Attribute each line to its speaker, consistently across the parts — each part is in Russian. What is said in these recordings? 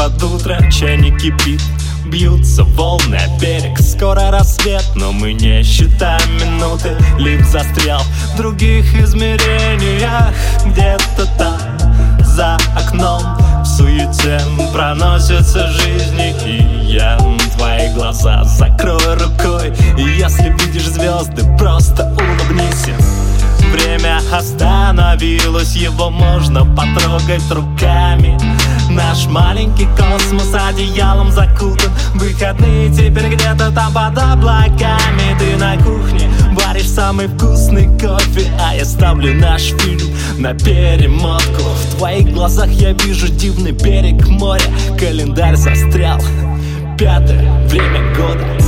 Speaker 1: под утро чайник кипит. Бьются волны о берег Скоро рассвет, но мы не считаем минуты Лип застрял в других измерениях. Где-то там, за окном В суете проносятся жизни. И я твои глаза закрою рукой. И если видишь звезды, просто улыбнись Время остановилось, его можно потрогать руками Наш маленький космос одеялом закутан. Выходные теперь где-то там под облаками. Ты на кухне варишь самый вкусный кофе А я ставлю наш фильм на перемотку. В твоих глазах я вижу дивный берег моря. Календарь застрял. Пятое время года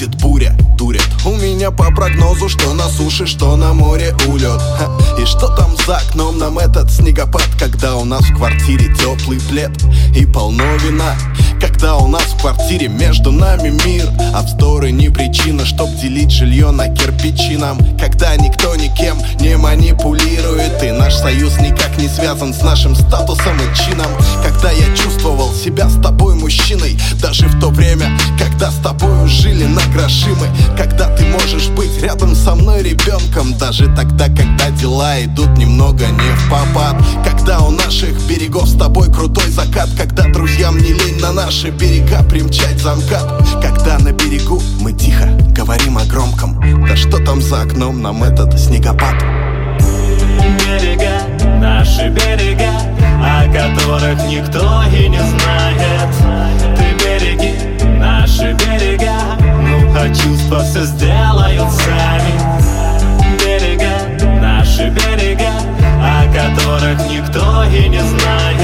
Speaker 2: будет буря, дурят. У меня по прогнозу, что на суше, что на море улет. Ха. И что там за окном нам этот снегопад Когда у нас в квартире теплый плед и полно вина. Когда у нас в квартире между нами мир А вздоры не причина, чтоб делить жилье на кирпичи нам. Когда никто никем не манипулирует И наш союз никак не связан с нашим статусом и чином. Когда я чувствовал себя с тобой мужчиной Даже в то время, когда с тобой жили на гроши мы Когда ты можешь быть рядом со мной ребенком Даже тогда, когда дела идут немного не в попад. Когда у наших берегов с тобой крутой закат Когда друзьям не лень на наши берега примчать замкат. Когда на берегу мы тихо говорим о громком Да что там за окном нам этот снегопад?
Speaker 1: Берега, наши берега О которых никто и не знает все сделают сами Берега, наши берега О которых никто и не знает.